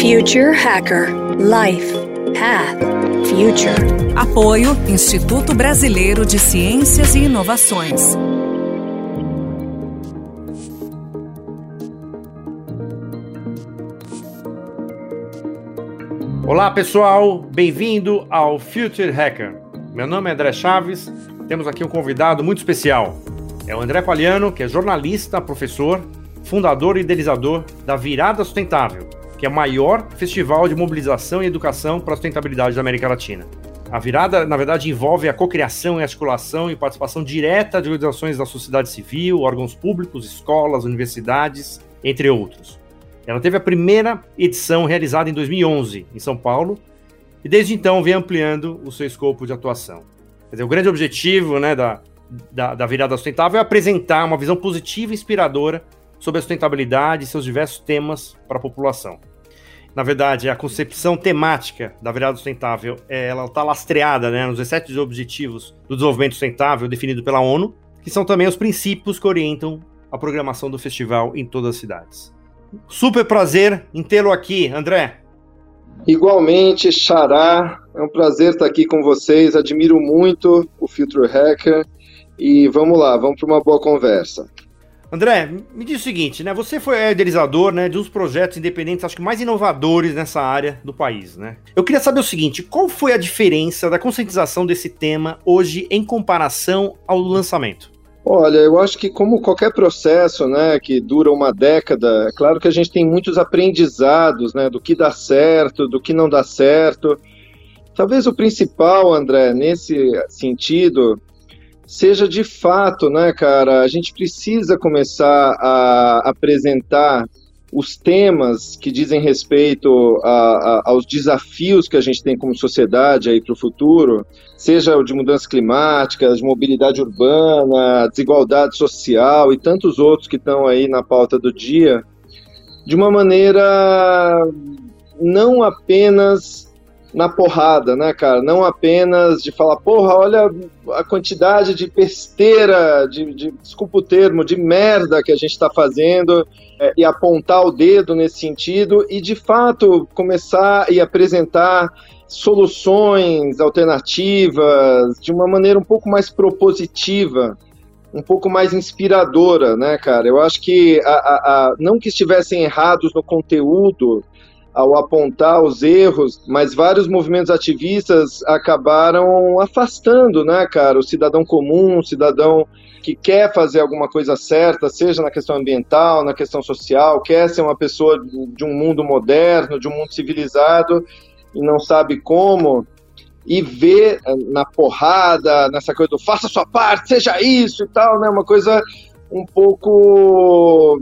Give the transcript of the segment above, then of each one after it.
Future Hacker Life Path Future. Apoio Instituto Brasileiro de Ciências e Inovações. Olá pessoal, bem-vindo ao Future Hacker. Meu nome é André Chaves, temos aqui um convidado muito especial. É o André Paliano, que é jornalista, professor, fundador e idealizador da Virada Sustentável, que é o maior festival de mobilização e educação para a sustentabilidade da América Latina. A virada, na verdade, envolve a cocriação e articulação e participação direta de organizações da sociedade civil, órgãos públicos, escolas, universidades, entre outros. Ela teve a primeira edição realizada em 2011, em São Paulo, e desde então vem ampliando o seu escopo de atuação. Dizer, o grande objetivo né, da, da, da virada sustentável é apresentar uma visão positiva e inspiradora sobre a sustentabilidade e seus diversos temas para a população. Na verdade, a concepção temática da virada sustentável é, ela está lastreada né, nos 17 Objetivos do Desenvolvimento Sustentável definido pela ONU, que são também os princípios que orientam a programação do festival em todas as cidades. Super prazer em tê-lo aqui, André. Igualmente, Xará, é um prazer estar aqui com vocês. Admiro muito o Future Hacker e vamos lá, vamos para uma boa conversa. André, me diz o seguinte, né? Você foi idealizador, né, de uns projetos independentes, acho que mais inovadores nessa área do país, né? Eu queria saber o seguinte, qual foi a diferença da conscientização desse tema hoje em comparação ao lançamento? Olha, eu acho que como qualquer processo, né, que dura uma década, é claro que a gente tem muitos aprendizados, né, do que dá certo, do que não dá certo. Talvez o principal, André, nesse sentido, seja de fato, né, cara, a gente precisa começar a apresentar os temas que dizem respeito a, a, aos desafios que a gente tem como sociedade aí para o futuro, seja o de mudanças climáticas, de mobilidade urbana, desigualdade social e tantos outros que estão aí na pauta do dia, de uma maneira não apenas na porrada, né, cara? Não apenas de falar, porra, olha a quantidade de besteira, de, de desculpa o termo, de merda que a gente está fazendo é, e apontar o dedo nesse sentido e de fato começar e apresentar soluções alternativas de uma maneira um pouco mais propositiva, um pouco mais inspiradora, né, cara? Eu acho que a, a, a, não que estivessem errados no conteúdo, ao apontar os erros, mas vários movimentos ativistas acabaram afastando, né, cara, o cidadão comum, o cidadão que quer fazer alguma coisa certa, seja na questão ambiental, na questão social, quer ser uma pessoa de um mundo moderno, de um mundo civilizado e não sabe como, e vê eh, na porrada, nessa coisa do faça sua parte, seja isso e tal, né, uma coisa um pouco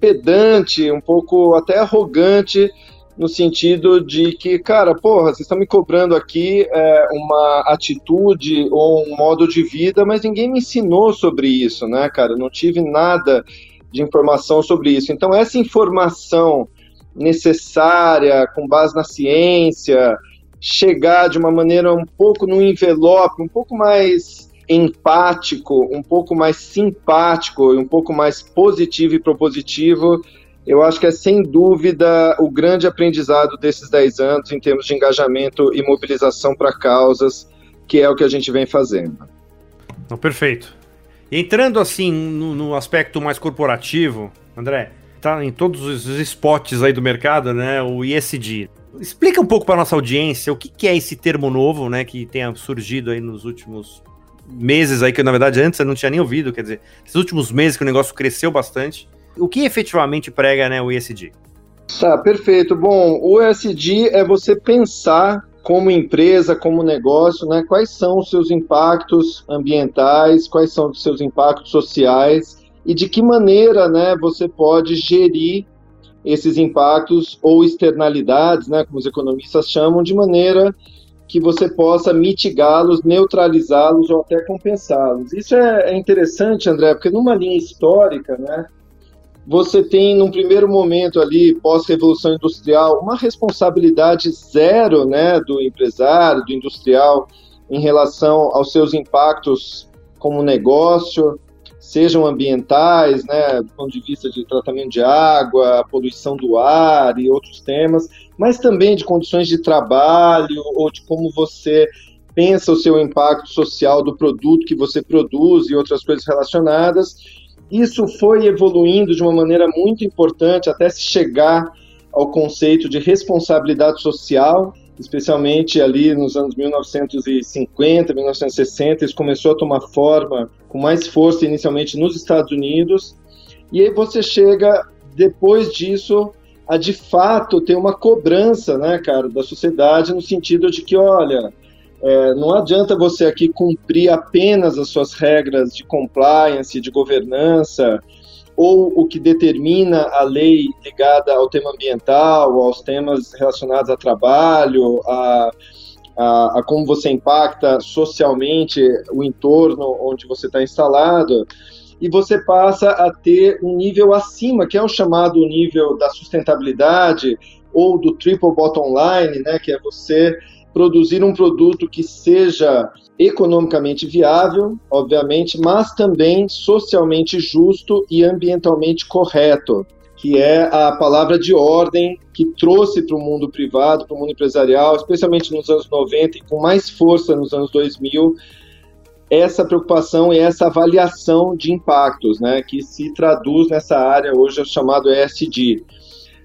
pedante, um pouco até arrogante no sentido de que, cara, porra, vocês estão me cobrando aqui é, uma atitude ou um modo de vida, mas ninguém me ensinou sobre isso, né, cara? Eu não tive nada de informação sobre isso. Então, essa informação necessária, com base na ciência, chegar de uma maneira um pouco no envelope, um pouco mais empático, um pouco mais simpático e um pouco mais positivo e propositivo, eu acho que é sem dúvida o grande aprendizado desses 10 anos em termos de engajamento e mobilização para causas, que é o que a gente vem fazendo. Não, perfeito. Entrando assim no, no, aspecto mais corporativo, André, tá em todos os spots aí do mercado, né? O ESG. Explica um pouco para nossa audiência o que, que, é esse termo novo, né? Que tenha surgido aí nos últimos meses aí, que na verdade antes eu não tinha nem ouvido, quer dizer, esses últimos meses que o negócio cresceu bastante. O que efetivamente prega né, o ESG? Tá, perfeito. Bom, o ESG é você pensar como empresa, como negócio, né, quais são os seus impactos ambientais, quais são os seus impactos sociais e de que maneira né, você pode gerir esses impactos ou externalidades, né, como os economistas chamam, de maneira que você possa mitigá-los, neutralizá-los ou até compensá-los. Isso é, é interessante, André, porque numa linha histórica, né, você tem, num primeiro momento ali, pós-revolução industrial, uma responsabilidade zero né, do empresário, do industrial, em relação aos seus impactos como negócio, sejam ambientais, né, do ponto de vista de tratamento de água, poluição do ar e outros temas, mas também de condições de trabalho ou de como você pensa o seu impacto social do produto que você produz e outras coisas relacionadas. Isso foi evoluindo de uma maneira muito importante até se chegar ao conceito de responsabilidade social, especialmente ali nos anos 1950, 1960, isso começou a tomar forma com mais força inicialmente nos Estados Unidos. E aí você chega depois disso a de fato ter uma cobrança, né, cara, da sociedade no sentido de que, olha, é, não adianta você aqui cumprir apenas as suas regras de compliance, de governança, ou o que determina a lei ligada ao tema ambiental, aos temas relacionados a trabalho, a, a, a como você impacta socialmente o entorno onde você está instalado, e você passa a ter um nível acima, que é o chamado nível da sustentabilidade ou do triple bottom line, né, que é você produzir um produto que seja economicamente viável, obviamente, mas também socialmente justo e ambientalmente correto, que é a palavra de ordem que trouxe para o mundo privado, para o mundo empresarial, especialmente nos anos 90 e com mais força nos anos 2000, essa preocupação e essa avaliação de impactos, né, que se traduz nessa área hoje é chamado ESG.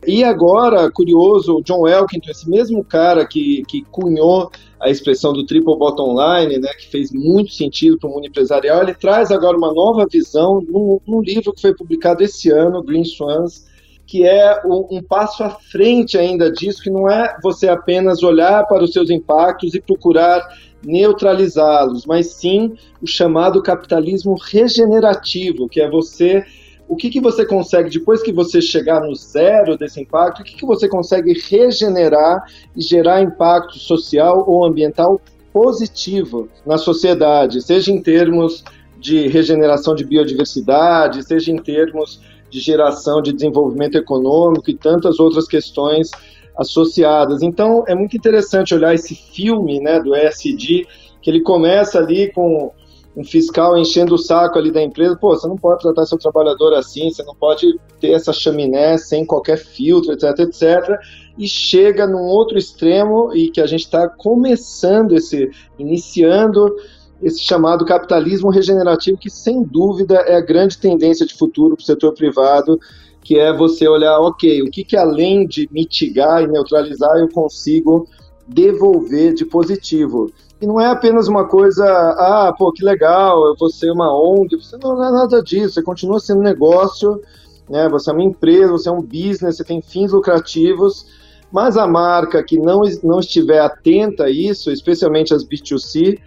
E agora, curioso, o John Elkington, esse mesmo cara que, que cunhou a expressão do triple bottom line, né, que fez muito sentido para o mundo empresarial, ele traz agora uma nova visão num, num livro que foi publicado esse ano, Green Swans, que é um, um, passo à frente ainda disso, que não é você apenas olhar para os seus impactos e procurar neutralizá-los, mas sim o chamado capitalismo regenerativo, que é você o que, que você consegue, depois que você chegar no zero desse impacto, o que, que você consegue regenerar e gerar impacto social ou ambiental positivo na sociedade, seja em termos de regeneração de biodiversidade, seja em termos de geração de desenvolvimento econômico e tantas outras questões associadas. Então, é muito interessante olhar esse filme né, do ESG, que ele começa ali com um fiscal enchendo o saco ali da empresa, pô, você não pode tratar seu trabalhador assim, você não pode ter essa chaminé sem qualquer filtro, etc, etc. E chega num outro extremo e que a gente está começando esse, iniciando esse chamado capitalismo regenerativo, que sem dúvida é a grande tendência de futuro para o setor privado, que é você olhar, ok, o que, que além de mitigar e neutralizar eu consigo devolver de positivo. E não é apenas uma coisa, ah, pô, que legal, eu vou ser uma ONG. Você não é nada disso, você continua sendo negócio, né? Você é uma empresa, você é um business, você tem fins lucrativos, mas a marca que não, não estiver atenta a isso, especialmente as B2C,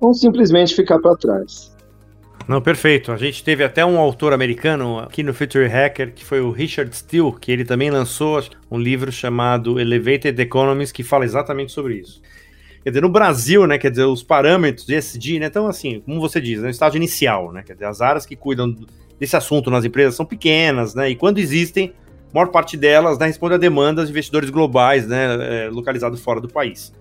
vão simplesmente ficar para trás. Não, perfeito. A gente teve até um autor americano aqui no Future Hacker, que foi o Richard Steele, que ele também lançou um livro chamado Elevated Economies, que fala exatamente sobre isso. Quer dizer, no Brasil, né, quer dizer, os parâmetros de SD, né, então assim, como você diz, é estágio inicial, né, quer dizer, as áreas que cuidam desse assunto nas empresas são pequenas, né, e quando existem, a maior parte delas né, responde a demandas de investidores globais, né, é, localizados fora do país.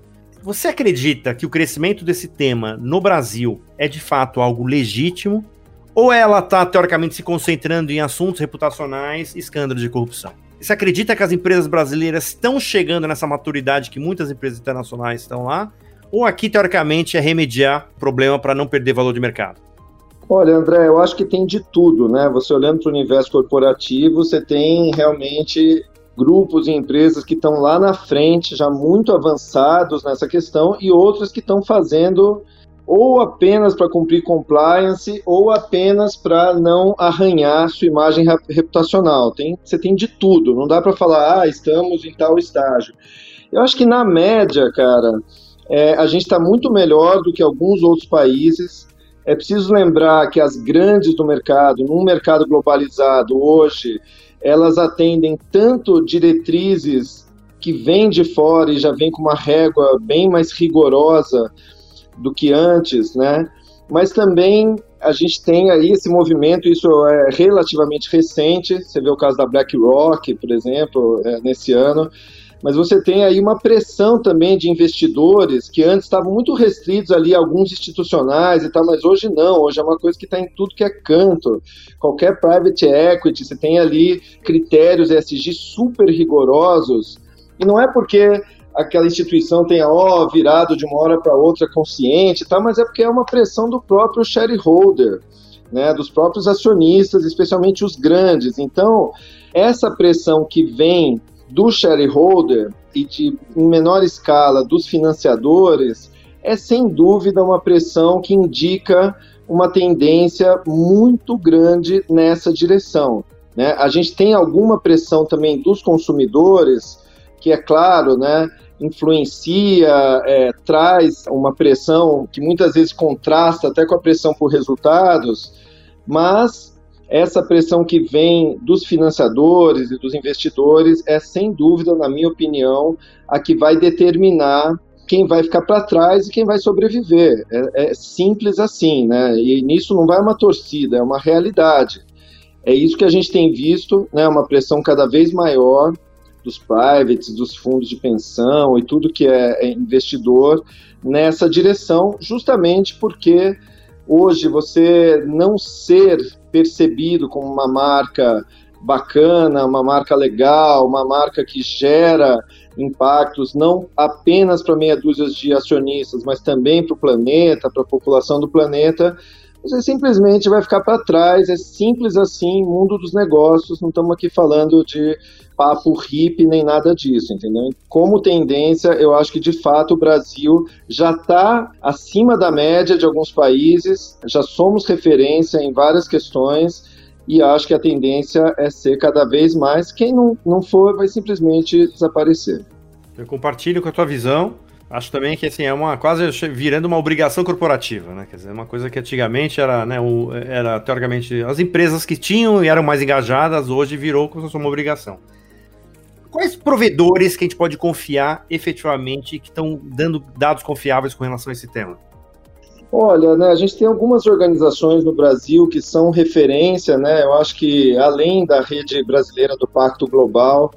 Você acredita que o crescimento desse tema no Brasil é de fato algo legítimo, ou ela está teoricamente se concentrando em assuntos reputacionais e escândalos de corrupção? Você acredita que as empresas brasileiras estão chegando nessa maturidade que muitas empresas internacionais estão lá? Ou aqui, teoricamente, é remediar problema para não perder valor de mercado? Olha, André, eu acho que tem de tudo, né? Você olhando para o universo corporativo, você tem realmente grupos e empresas que estão lá na frente, já muito avançados nessa questão, e outras que estão fazendo ou apenas para cumprir compliance ou apenas para não arranhar sua imagem reputacional. Tem, você tem de tudo, não dá para falar, ah, estamos em tal estágio. Eu acho que na média, cara, é, a gente está muito melhor do que alguns outros países. É preciso lembrar que as grandes do mercado, num mercado globalizado hoje, elas atendem tanto diretrizes que vêm de fora e já vêm com uma régua bem mais rigorosa do que antes, né? Mas também a gente tem aí esse movimento, isso é relativamente recente, você vê o caso da BlackRock, por exemplo, é, nesse ano, mas você tem aí uma pressão também de investidores que antes estavam muito restritos ali, alguns institucionais e tal, mas hoje não, hoje é uma coisa que está em tudo que é canto. Qualquer private equity, você tem ali critérios ESG super rigorosos, e não é porque aquela instituição tenha ó, virado de uma hora para outra consciente, tá? mas é porque é uma pressão do próprio shareholder, né, dos próprios acionistas, especialmente os grandes. Então, essa pressão que vem do shareholder e de, em menor escala dos financiadores é sem dúvida uma pressão que indica uma tendência muito grande nessa direção. Né? A gente tem alguma pressão também dos consumidores, que é claro, né, influencia, é, traz uma pressão que muitas vezes contrasta até com a pressão por resultados, mas essa pressão que vem dos financiadores e dos investidores é, sem dúvida, na minha opinião, a que vai determinar quem vai ficar para trás e quem vai sobreviver. É, é, simples assim, né? E nisso não vai uma torcida, é uma realidade. É isso que a gente tem visto, né? Uma pressão cada vez maior dos privates, dos fundos de pensão e tudo que é, é investidor nessa direção, justamente porque hoje você não ser percebido como uma marca bacana, uma marca legal, uma marca que gera impactos não apenas para meia dúzia de acionistas, mas também para o planeta, para a população do planeta, você simplesmente vai ficar para trás. É simples assim, mundo dos negócios. Não estamos aqui falando de papo hippie nem nada disso, entendeu? Como tendência, eu acho que de fato o Brasil já está acima da média de alguns países, já somos referência em várias questões e acho que a tendência é ser cada vez mais. Quem não, não for, vai simplesmente desaparecer. Eu compartilho com a tua visão. Acho também que assim, é uma quase virando uma obrigação corporativa, né? Quer dizer, uma coisa que antigamente era, né, o, era teoricamente as empresas que tinham e eram mais engajadas, hoje virou como se fosse uma obrigação. Quais provedores que a gente pode confiar efetivamente que estão dando dados confiáveis com relação a esse tema? Olha, né, a gente tem algumas organizações no Brasil que são referência, né? Eu acho que além da rede brasileira do Pacto Global,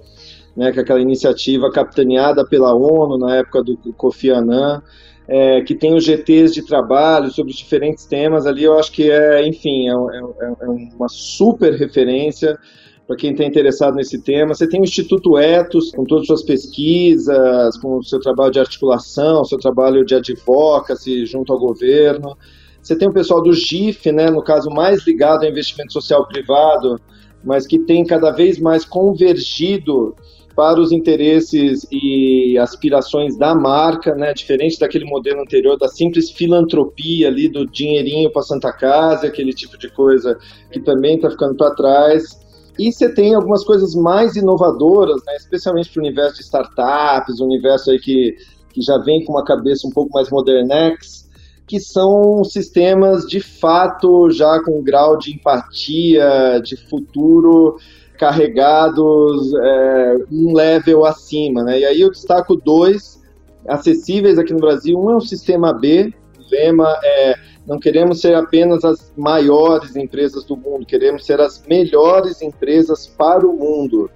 né, que é aquela iniciativa capitaneada pela ONU na época do Kofi Annan, é, que tem os GTs de trabalho sobre diferentes temas ali, eu acho que é, enfim, é, é, é uma super referência para quem está interessado nesse tema. Você tem o Instituto Etos, com todas as suas pesquisas, com o seu trabalho de articulação, seu trabalho de advocacy junto ao governo. Você tem o pessoal do GIF, né, no caso mais ligado ao investimento social privado, mas que tem cada vez mais convergido para os interesses e aspirações da marca, né, diferente daquele modelo anterior da simples filantropia ali do dinheirinho para Santa Casa, aquele tipo de coisa que também está ficando para trás. E você tem algumas coisas mais inovadoras, né, especialmente para o universo de startups, o universo aí que, que já vem com uma cabeça um pouco mais modernex, que são sistemas de fato já com um grau de empatia, de futuro carregados é, um level acima. Né? E aí eu destaco dois acessíveis aqui no Brasil. Um é o Sistema B, o lema é não queremos ser apenas as maiores empresas do mundo, queremos ser as melhores empresas para o mundo.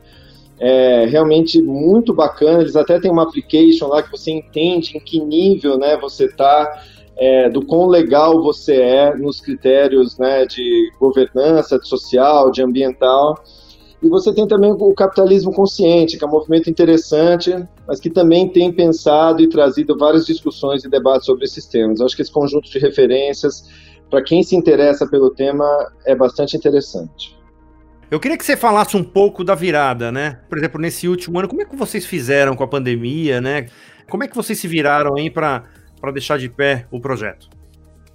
É realmente muito bacana. Eles até têm uma application lá que você entende em que nível né, você está, é, do quão legal você é nos critérios né, de governança, de social, de ambiental. E você tem também o capitalismo consciente, que é um movimento interessante, mas que também tem pensado e trazido várias discussões e debates sobre esses temas. Eu acho que esse conjunto de referências, para quem se interessa pelo tema, é bastante interessante. Eu queria que você falasse um pouco da virada, né? Por exemplo, nesse último ano, como é que vocês fizeram com a pandemia, né? Como é que vocês se viraram aí para deixar de pé o projeto?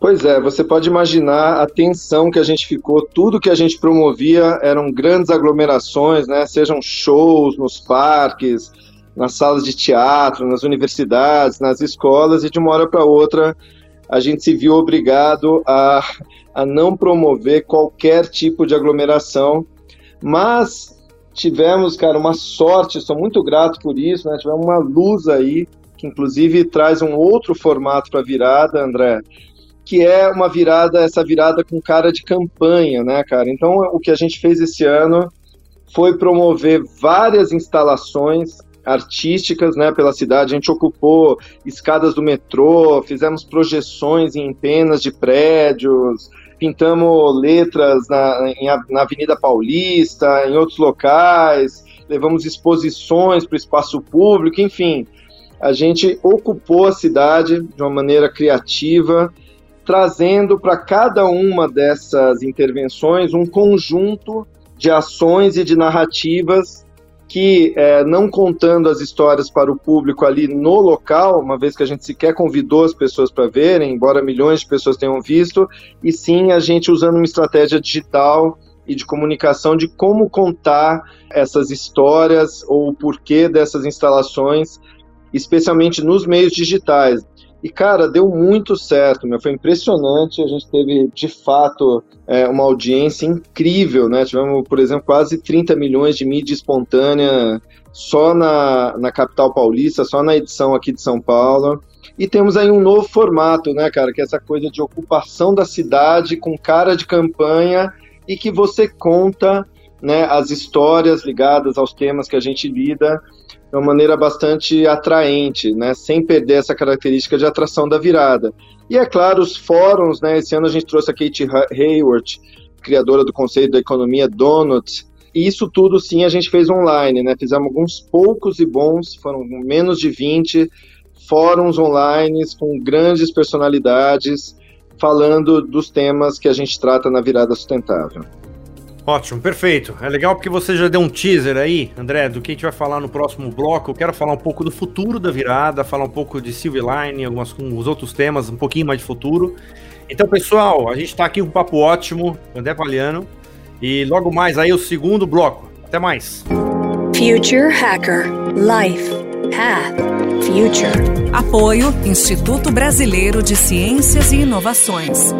Pois é, você pode imaginar a tensão que a gente ficou, tudo que a gente promovia eram grandes aglomerações, né? Sejam shows nos parques, nas salas de teatro, nas universidades, nas escolas, e de uma hora para outra a gente se viu obrigado a, a não promover qualquer tipo de aglomeração, mas tivemos, cara, uma sorte, sou muito grato por isso, né? Tivemos uma luz aí, que inclusive traz um outro formato para a virada, André, que é uma virada, essa virada com cara de campanha, né, cara? Então, o que a gente fez esse ano foi promover várias instalações artísticas né, pela cidade. A gente ocupou escadas do metrô, fizemos projeções em antenas de prédios, pintamos letras na, na Avenida Paulista, em outros locais, levamos exposições para o espaço público, enfim. A gente ocupou a cidade de uma maneira criativa, trazendo para cada uma dessas intervenções um conjunto de ações e de narrativas que, é, não contando as histórias para o público ali no local, uma vez que a gente sequer convidou as pessoas para verem, embora milhões de pessoas tenham visto, e sim a gente usando uma estratégia digital e de comunicação de como contar essas histórias ou o porquê dessas instalações, especialmente nos meios digitais. E, cara, deu muito certo, meu. Foi impressionante. A gente teve, de fato, é, uma audiência incrível, né? Tivemos, por exemplo, quase 30 milhões de mídia espontânea só na, na capital paulista, só na edição aqui de São Paulo. E temos aí um novo formato, né, cara? Que é essa coisa de ocupação da cidade com cara de campanha e que você conta né, as histórias ligadas aos temas que a gente lida de uma maneira bastante atraente, né, sem perder essa característica de atração da virada. E é claro, os fóruns, né, esse ano a gente trouxe a Kate Hayward, criadora do Conselho da Economia Donut, e isso tudo sim a gente fez online, né, fizemos alguns poucos e bons, foram menos de 20 fóruns online com grandes personalidades falando dos temas que a gente trata na virada sustentável. Ótimo, perfeito. É legal porque você já deu um teaser aí, André, do que a gente vai falar no próximo bloco. Eu quero falar um pouco do futuro da virada, falar um pouco de Silver Line, alguns os outros temas, um pouquinho mais de futuro. Então, pessoal, a gente está aqui com um papo ótimo, André Paliano, e logo mais aí o segundo bloco. Até mais. Future Hacker Life Path Future. Apoio Instituto Brasileiro de Ciências e Inovações.